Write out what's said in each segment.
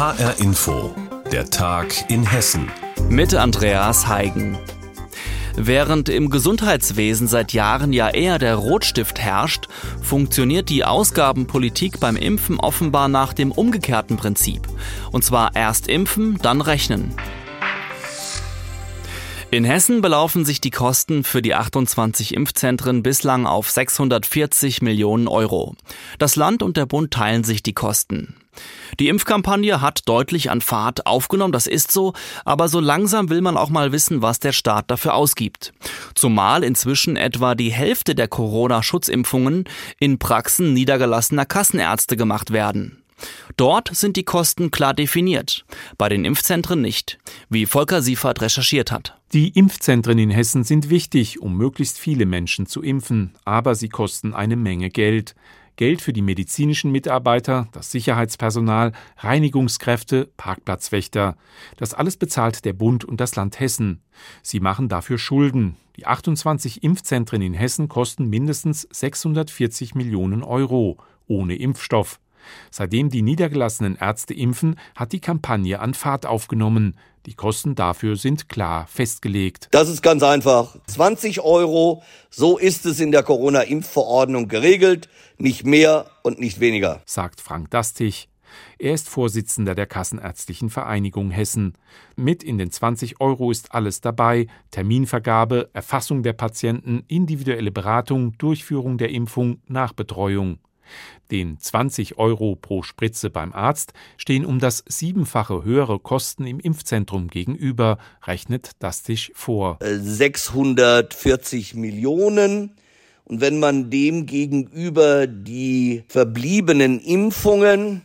HR Info, der Tag in Hessen. Mit Andreas Heigen. Während im Gesundheitswesen seit Jahren ja eher der Rotstift herrscht, funktioniert die Ausgabenpolitik beim Impfen offenbar nach dem umgekehrten Prinzip. Und zwar erst impfen, dann rechnen. In Hessen belaufen sich die Kosten für die 28 Impfzentren bislang auf 640 Millionen Euro. Das Land und der Bund teilen sich die Kosten. Die Impfkampagne hat deutlich an Fahrt aufgenommen, das ist so, aber so langsam will man auch mal wissen, was der Staat dafür ausgibt. Zumal inzwischen etwa die Hälfte der Corona-Schutzimpfungen in Praxen niedergelassener Kassenärzte gemacht werden. Dort sind die Kosten klar definiert, bei den Impfzentren nicht, wie Volker Siefert recherchiert hat. Die Impfzentren in Hessen sind wichtig, um möglichst viele Menschen zu impfen, aber sie kosten eine Menge Geld. Geld für die medizinischen Mitarbeiter, das Sicherheitspersonal, Reinigungskräfte, Parkplatzwächter. Das alles bezahlt der Bund und das Land Hessen. Sie machen dafür Schulden. Die 28 Impfzentren in Hessen kosten mindestens 640 Millionen Euro ohne Impfstoff. Seitdem die niedergelassenen Ärzte impfen, hat die Kampagne an Fahrt aufgenommen. Die Kosten dafür sind klar festgelegt. Das ist ganz einfach. 20 Euro, so ist es in der Corona-Impfverordnung geregelt, nicht mehr und nicht weniger, sagt Frank Dastig. Er ist Vorsitzender der Kassenärztlichen Vereinigung Hessen. Mit in den 20 Euro ist alles dabei: Terminvergabe, Erfassung der Patienten, individuelle Beratung, Durchführung der Impfung, Nachbetreuung. Den 20 Euro pro Spritze beim Arzt stehen um das siebenfache höhere Kosten im Impfzentrum gegenüber, rechnet Dastisch vor. 640 Millionen. Und wenn man dem gegenüber die verbliebenen Impfungen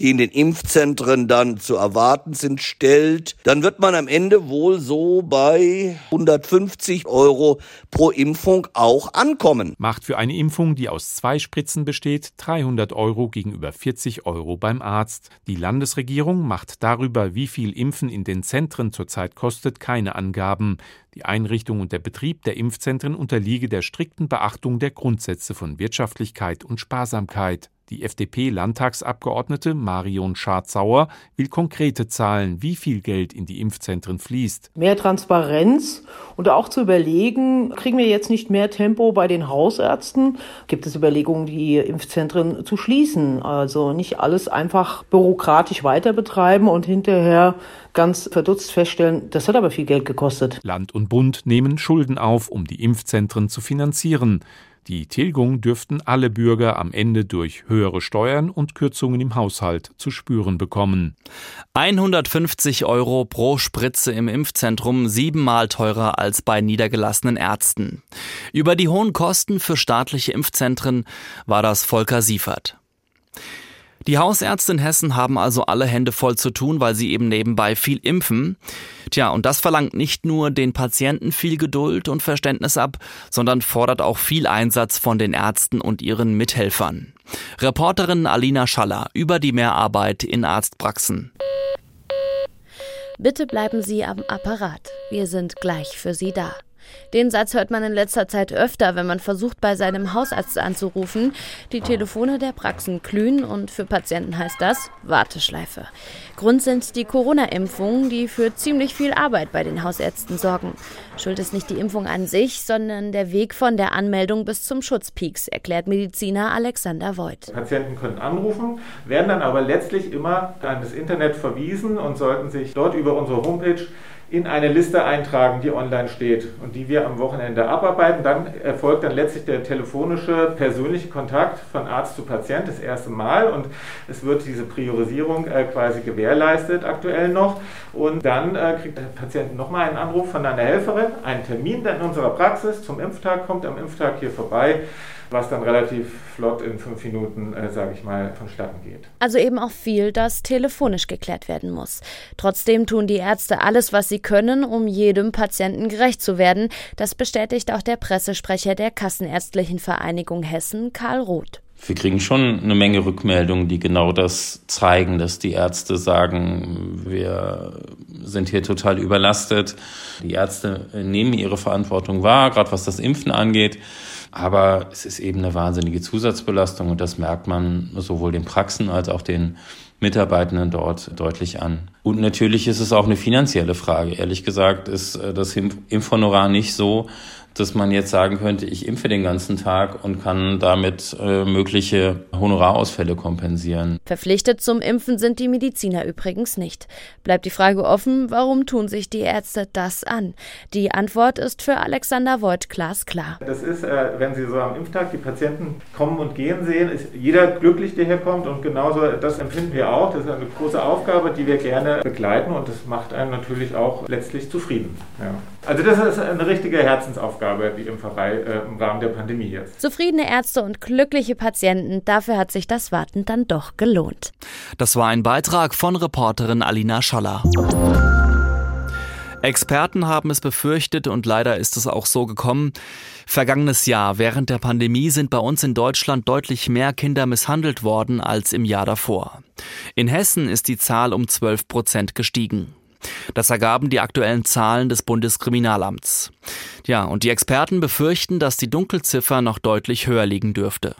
die in den Impfzentren dann zu erwarten sind, stellt, dann wird man am Ende wohl so bei 150 Euro pro Impfung auch ankommen. Macht für eine Impfung, die aus zwei Spritzen besteht, 300 Euro gegenüber 40 Euro beim Arzt. Die Landesregierung macht darüber, wie viel Impfen in den Zentren zurzeit kostet, keine Angaben. Die Einrichtung und der Betrieb der Impfzentren unterliege der strikten Beachtung der Grundsätze von Wirtschaftlichkeit und Sparsamkeit. Die FDP-Landtagsabgeordnete Marion Scharzauer will konkrete Zahlen, wie viel Geld in die Impfzentren fließt. Mehr Transparenz und auch zu überlegen, kriegen wir jetzt nicht mehr Tempo bei den Hausärzten? Gibt es Überlegungen, die Impfzentren zu schließen? Also nicht alles einfach bürokratisch weiter betreiben und hinterher ganz verdutzt feststellen, das hat aber viel Geld gekostet. Land und Bund nehmen Schulden auf, um die Impfzentren zu finanzieren. Die Tilgung dürften alle Bürger am Ende durch höhere Steuern und Kürzungen im Haushalt zu spüren bekommen. 150 Euro pro Spritze im Impfzentrum, siebenmal teurer als bei niedergelassenen Ärzten. Über die hohen Kosten für staatliche Impfzentren war das Volker Siefert. Die Hausärzte in Hessen haben also alle Hände voll zu tun, weil sie eben nebenbei viel impfen. Tja, und das verlangt nicht nur den Patienten viel Geduld und Verständnis ab, sondern fordert auch viel Einsatz von den Ärzten und ihren Mithelfern. Reporterin Alina Schaller über die Mehrarbeit in Arztpraxen. Bitte bleiben Sie am Apparat. Wir sind gleich für Sie da. Den Satz hört man in letzter Zeit öfter, wenn man versucht, bei seinem Hausarzt anzurufen. Die Telefone der Praxen glühen und für Patienten heißt das Warteschleife. Grund sind die Corona-Impfungen, die für ziemlich viel Arbeit bei den Hausärzten sorgen. Schuld ist nicht die Impfung an sich, sondern der Weg von der Anmeldung bis zum Schutzpeaks, erklärt Mediziner Alexander Voigt. Patienten können anrufen, werden dann aber letztlich immer an das Internet verwiesen und sollten sich dort über unsere Homepage in eine Liste eintragen, die online steht und die wir am Wochenende abarbeiten. Dann erfolgt dann letztlich der telefonische, persönliche Kontakt von Arzt zu Patient das erste Mal und es wird diese Priorisierung äh, quasi gewährleistet aktuell noch. Und dann äh, kriegt der Patient nochmal einen Anruf von einer Helferin, einen Termin dann in unserer Praxis zum Impftag, kommt am Impftag hier vorbei was dann relativ flott in fünf Minuten, äh, sage ich mal, vonstatten geht. Also eben auch viel, das telefonisch geklärt werden muss. Trotzdem tun die Ärzte alles, was sie können, um jedem Patienten gerecht zu werden. Das bestätigt auch der Pressesprecher der Kassenärztlichen Vereinigung Hessen, Karl Roth. Wir kriegen schon eine Menge Rückmeldungen, die genau das zeigen, dass die Ärzte sagen, wir sind hier total überlastet. Die Ärzte nehmen ihre Verantwortung wahr, gerade was das Impfen angeht. Aber es ist eben eine wahnsinnige Zusatzbelastung und das merkt man sowohl den Praxen als auch den Mitarbeitenden dort deutlich an. Und natürlich ist es auch eine finanzielle Frage. Ehrlich gesagt ist äh, das Impfhonorar nicht so, dass man jetzt sagen könnte, ich impfe den ganzen Tag und kann damit äh, mögliche Honorarausfälle kompensieren. Verpflichtet zum Impfen sind die Mediziner übrigens nicht. Bleibt die Frage offen, warum tun sich die Ärzte das an? Die Antwort ist für Alexander Voigt glasklar. Das ist, äh, wenn Sie so am Impftag die Patienten kommen und gehen sehen, ist jeder glücklich, der hier kommt und genauso das empfinden wir auch. Das ist eine große Aufgabe, die wir gerne begleiten und das macht einen natürlich auch letztlich zufrieden. Ja. Also das ist eine richtige Herzensaufgabe, die Impferei äh, im Rahmen der Pandemie jetzt. Zufriedene Ärzte und glückliche Patienten, dafür hat sich das Warten dann doch gelohnt. Das war ein Beitrag von Reporterin Alina Scholler. Experten haben es befürchtet und leider ist es auch so gekommen. Vergangenes Jahr während der Pandemie sind bei uns in Deutschland deutlich mehr Kinder misshandelt worden als im Jahr davor. In Hessen ist die Zahl um 12 Prozent gestiegen. Das ergaben die aktuellen Zahlen des Bundeskriminalamts. Ja, und die Experten befürchten, dass die Dunkelziffer noch deutlich höher liegen dürfte.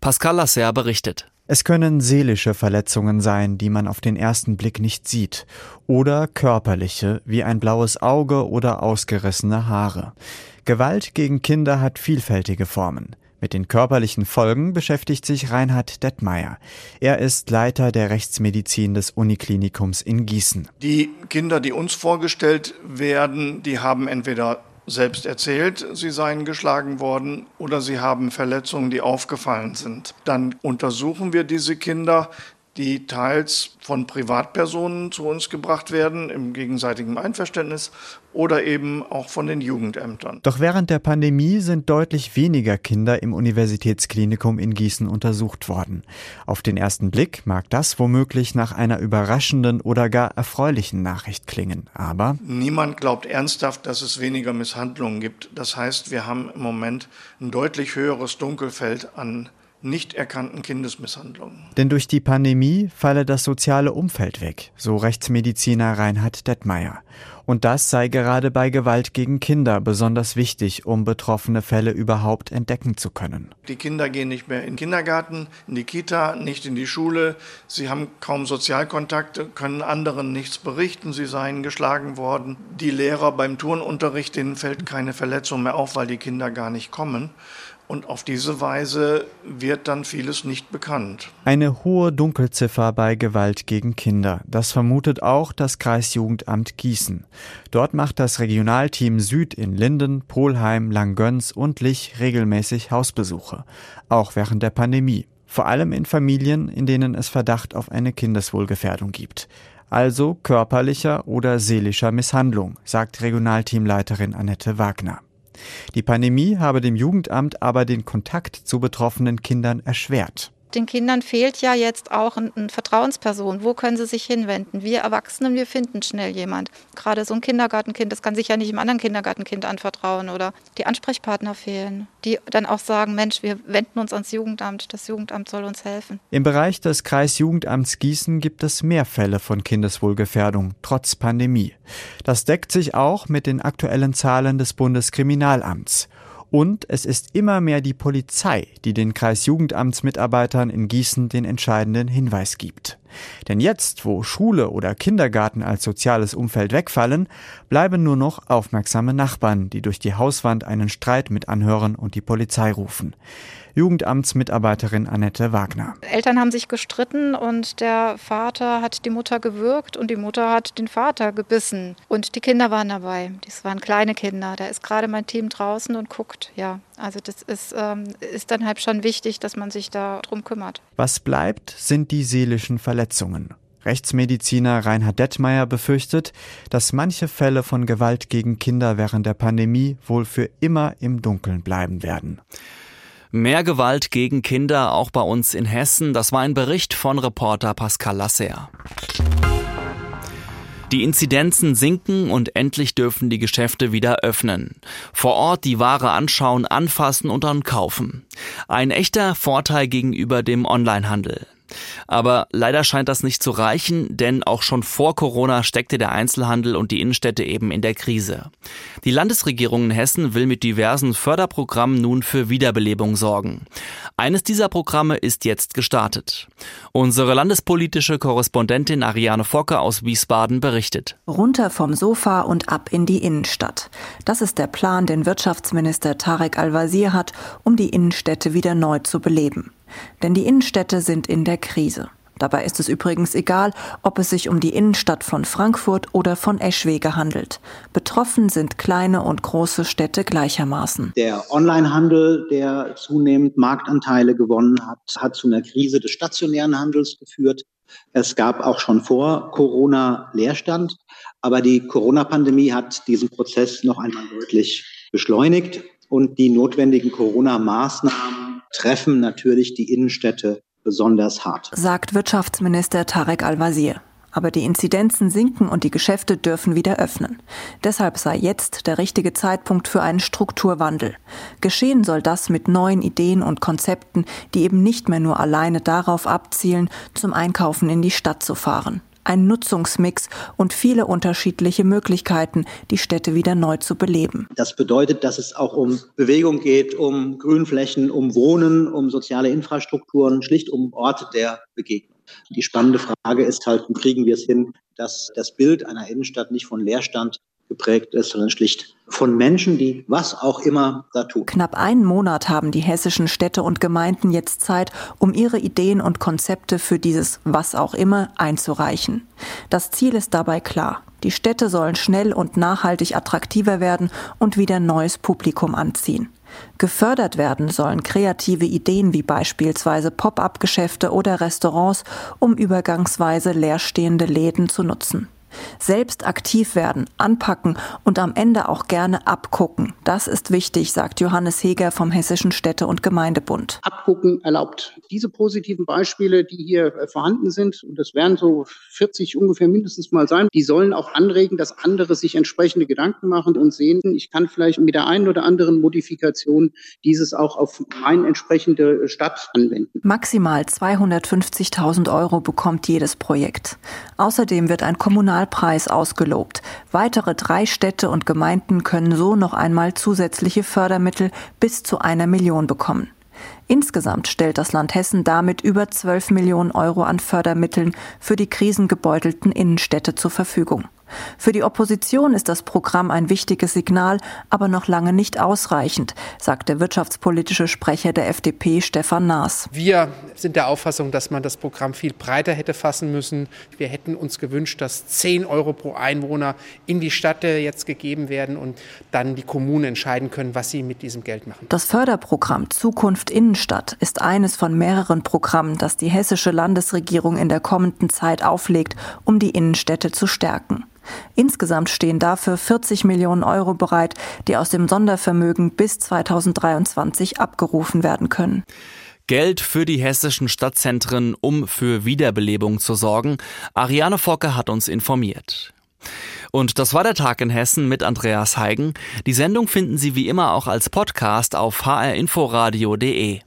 Pascal Lasser berichtet. Es können seelische Verletzungen sein, die man auf den ersten Blick nicht sieht, oder körperliche, wie ein blaues Auge oder ausgerissene Haare. Gewalt gegen Kinder hat vielfältige Formen. Mit den körperlichen Folgen beschäftigt sich Reinhard Detmeier. Er ist Leiter der Rechtsmedizin des Uniklinikums in Gießen. Die Kinder, die uns vorgestellt werden, die haben entweder selbst erzählt, sie seien geschlagen worden oder sie haben Verletzungen, die aufgefallen sind. Dann untersuchen wir diese Kinder die teils von Privatpersonen zu uns gebracht werden, im gegenseitigen Einverständnis, oder eben auch von den Jugendämtern. Doch während der Pandemie sind deutlich weniger Kinder im Universitätsklinikum in Gießen untersucht worden. Auf den ersten Blick mag das womöglich nach einer überraschenden oder gar erfreulichen Nachricht klingen, aber niemand glaubt ernsthaft, dass es weniger Misshandlungen gibt. Das heißt, wir haben im Moment ein deutlich höheres Dunkelfeld an nicht erkannten Kindesmisshandlungen. Denn durch die Pandemie falle das soziale Umfeld weg, so Rechtsmediziner Reinhard Detmeier. Und das sei gerade bei Gewalt gegen Kinder besonders wichtig, um betroffene Fälle überhaupt entdecken zu können. Die Kinder gehen nicht mehr in den Kindergarten, in die Kita, nicht in die Schule. Sie haben kaum Sozialkontakte, können anderen nichts berichten. Sie seien geschlagen worden. Die Lehrer beim Turnunterricht, denen fällt keine Verletzung mehr auf, weil die Kinder gar nicht kommen. Und auf diese Weise wird dann vieles nicht bekannt. Eine hohe Dunkelziffer bei Gewalt gegen Kinder. Das vermutet auch das Kreisjugendamt Gießen. Dort macht das Regionalteam Süd in Linden, Polheim, Langgöns und Lich regelmäßig Hausbesuche. Auch während der Pandemie. Vor allem in Familien, in denen es Verdacht auf eine Kindeswohlgefährdung gibt. Also körperlicher oder seelischer Misshandlung, sagt Regionalteamleiterin Annette Wagner. Die Pandemie habe dem Jugendamt aber den Kontakt zu betroffenen Kindern erschwert den Kindern fehlt ja jetzt auch eine Vertrauensperson. Wo können sie sich hinwenden? Wir Erwachsenen, wir finden schnell jemand. Gerade so ein Kindergartenkind, das kann sich ja nicht einem anderen Kindergartenkind anvertrauen oder die Ansprechpartner fehlen, die dann auch sagen, Mensch, wir wenden uns ans Jugendamt, das Jugendamt soll uns helfen. Im Bereich des Kreisjugendamts Gießen gibt es mehr Fälle von Kindeswohlgefährdung, trotz Pandemie. Das deckt sich auch mit den aktuellen Zahlen des Bundeskriminalamts. Und es ist immer mehr die Polizei, die den Kreisjugendamtsmitarbeitern in Gießen den entscheidenden Hinweis gibt. Denn jetzt, wo Schule oder Kindergarten als soziales Umfeld wegfallen, bleiben nur noch aufmerksame Nachbarn, die durch die Hauswand einen Streit mit anhören und die Polizei rufen. Jugendamtsmitarbeiterin Annette Wagner. Eltern haben sich gestritten und der Vater hat die Mutter gewürgt und die Mutter hat den Vater gebissen. Und die Kinder waren dabei. Das waren kleine Kinder. Da ist gerade mein Team draußen und guckt. Ja, also das ist, ähm, ist dann halt schon wichtig, dass man sich da drum kümmert. Was bleibt, sind die seelischen Verletzungen. Rechtsmediziner Reinhard Detmeier befürchtet, dass manche Fälle von Gewalt gegen Kinder während der Pandemie wohl für immer im Dunkeln bleiben werden. Mehr Gewalt gegen Kinder auch bei uns in Hessen. Das war ein Bericht von Reporter Pascal Lasser. Die Inzidenzen sinken und endlich dürfen die Geschäfte wieder öffnen. Vor Ort die Ware anschauen, anfassen und dann kaufen. Ein echter Vorteil gegenüber dem Onlinehandel. Aber leider scheint das nicht zu reichen, denn auch schon vor Corona steckte der Einzelhandel und die Innenstädte eben in der Krise. Die Landesregierung in Hessen will mit diversen Förderprogrammen nun für Wiederbelebung sorgen. Eines dieser Programme ist jetzt gestartet. Unsere landespolitische Korrespondentin Ariane Focke aus Wiesbaden berichtet. Runter vom Sofa und ab in die Innenstadt. Das ist der Plan, den Wirtschaftsminister Tarek Al-Wazir hat, um die Innenstädte wieder neu zu beleben. Denn die Innenstädte sind in der Krise. Dabei ist es übrigens egal, ob es sich um die Innenstadt von Frankfurt oder von Eschwege handelt. Betroffen sind kleine und große Städte gleichermaßen. Der Onlinehandel, der zunehmend Marktanteile gewonnen hat, hat zu einer Krise des stationären Handels geführt. Es gab auch schon vor Corona Leerstand, aber die Corona-Pandemie hat diesen Prozess noch einmal deutlich beschleunigt und die notwendigen Corona-Maßnahmen treffen natürlich die Innenstädte besonders hart. Sagt Wirtschaftsminister Tarek Al-Wazir. Aber die Inzidenzen sinken und die Geschäfte dürfen wieder öffnen. Deshalb sei jetzt der richtige Zeitpunkt für einen Strukturwandel. Geschehen soll das mit neuen Ideen und Konzepten, die eben nicht mehr nur alleine darauf abzielen, zum Einkaufen in die Stadt zu fahren ein Nutzungsmix und viele unterschiedliche Möglichkeiten, die Städte wieder neu zu beleben. Das bedeutet, dass es auch um Bewegung geht, um Grünflächen, um Wohnen, um soziale Infrastrukturen, schlicht um Orte der Begegnung. Die spannende Frage ist halt, wie kriegen wir es hin, dass das Bild einer Innenstadt nicht von Leerstand geprägt ist, sondern schlicht von Menschen, die was auch immer da tun. Knapp einen Monat haben die hessischen Städte und Gemeinden jetzt Zeit, um ihre Ideen und Konzepte für dieses was auch immer einzureichen. Das Ziel ist dabei klar. Die Städte sollen schnell und nachhaltig attraktiver werden und wieder neues Publikum anziehen. Gefördert werden sollen kreative Ideen wie beispielsweise Pop-up-Geschäfte oder Restaurants, um übergangsweise leerstehende Läden zu nutzen. Selbst aktiv werden, anpacken und am Ende auch gerne abgucken. Das ist wichtig, sagt Johannes Heger vom Hessischen Städte- und Gemeindebund. Abgucken erlaubt. Diese positiven Beispiele, die hier äh, vorhanden sind, und das werden so 40 ungefähr mindestens mal sein, die sollen auch anregen, dass andere sich entsprechende Gedanken machen und sehen, ich kann vielleicht mit der einen oder anderen Modifikation dieses auch auf meine entsprechende Stadt anwenden. Maximal 250.000 Euro bekommt jedes Projekt. Außerdem wird ein Kommunal Regionalpreis ausgelobt. Weitere drei Städte und Gemeinden können so noch einmal zusätzliche Fördermittel bis zu einer Million bekommen. Insgesamt stellt das Land Hessen damit über 12 Millionen Euro an Fördermitteln für die krisengebeutelten Innenstädte zur Verfügung. Für die Opposition ist das Programm ein wichtiges Signal, aber noch lange nicht ausreichend, sagt der wirtschaftspolitische Sprecher der FDP Stefan Naas. Wir sind der Auffassung, dass man das Programm viel breiter hätte fassen müssen. Wir hätten uns gewünscht, dass 10 Euro pro Einwohner in die Stadt jetzt gegeben werden und dann die Kommunen entscheiden können, was sie mit diesem Geld machen. Das Förderprogramm Zukunft Innenstadt ist eines von mehreren Programmen, das die hessische Landesregierung in der kommenden Zeit auflegt, um die Innenstädte zu stärken. Insgesamt stehen dafür 40 Millionen Euro bereit, die aus dem Sondervermögen bis 2023 abgerufen werden können. Geld für die hessischen Stadtzentren, um für Wiederbelebung zu sorgen. Ariane Focke hat uns informiert. Und das war der Tag in Hessen mit Andreas Heigen. Die Sendung finden Sie wie immer auch als Podcast auf hrinforadio.de.